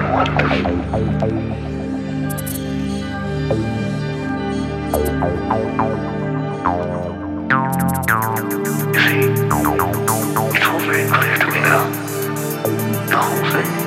See, it's all very clear to me now. The whole thing.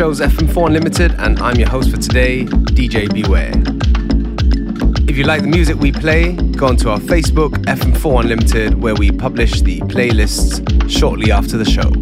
The name of the show is FM4 Unlimited, and I'm your host for today, DJ Beware. If you like the music we play, go onto our Facebook, FM4 Unlimited, where we publish the playlists shortly after the show.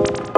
you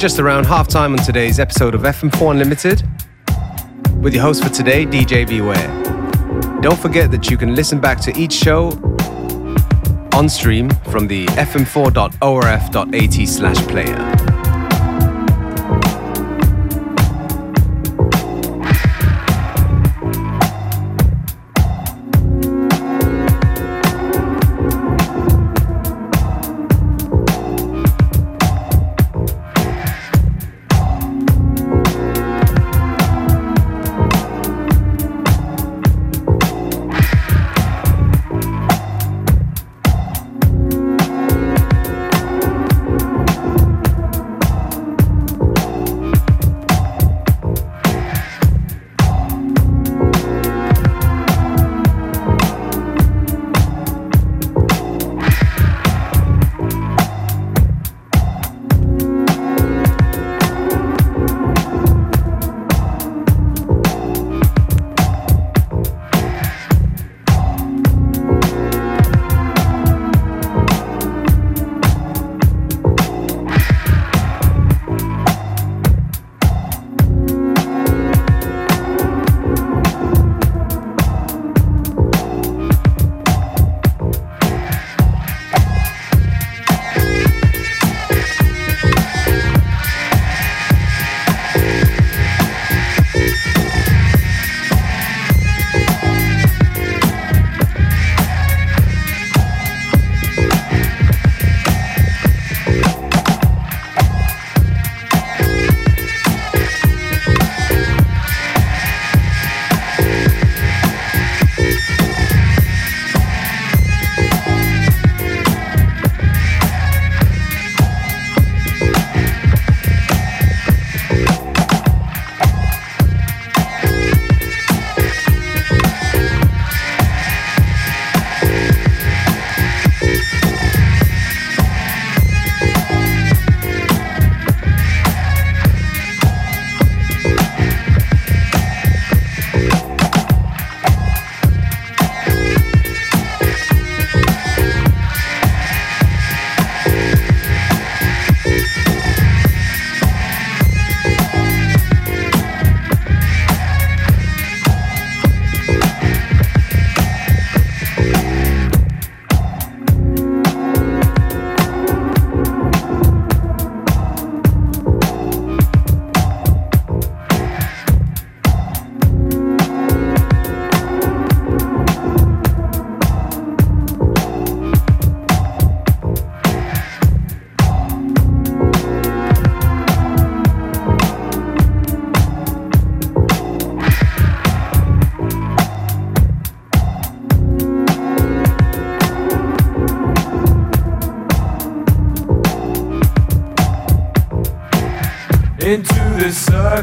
just around halftime on today's episode of FM4 Unlimited with your host for today, DJ Beware. Don't forget that you can listen back to each show on stream from the fm4.orf.at slash player.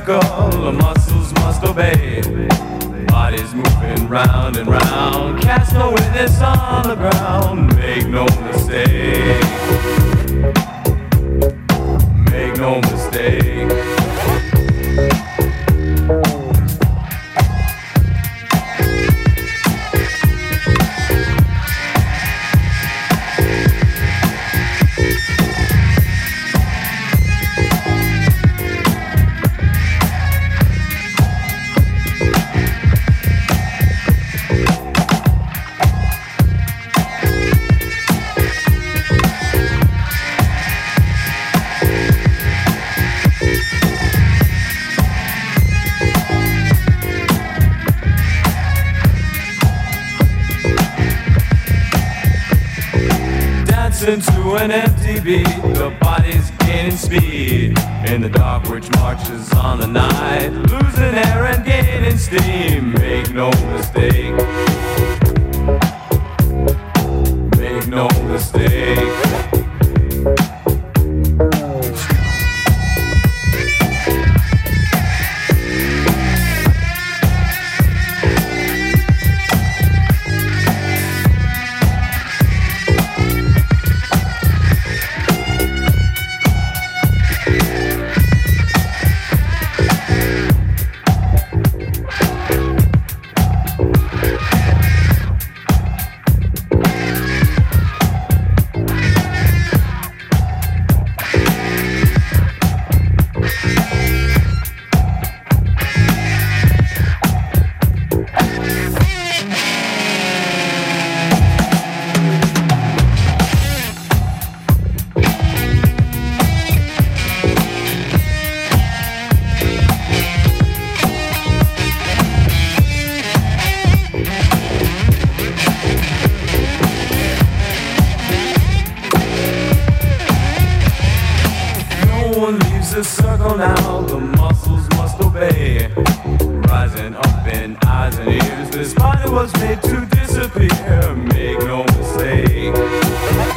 the muscles must obey. Body's moving round and round, cast no witness on the ground, make no mistake. marches on the night, losing air and gaining steam. Make no The circle now, the muscles must obey. Rising up in eyes and ears, this body was made to disappear. Make no mistake.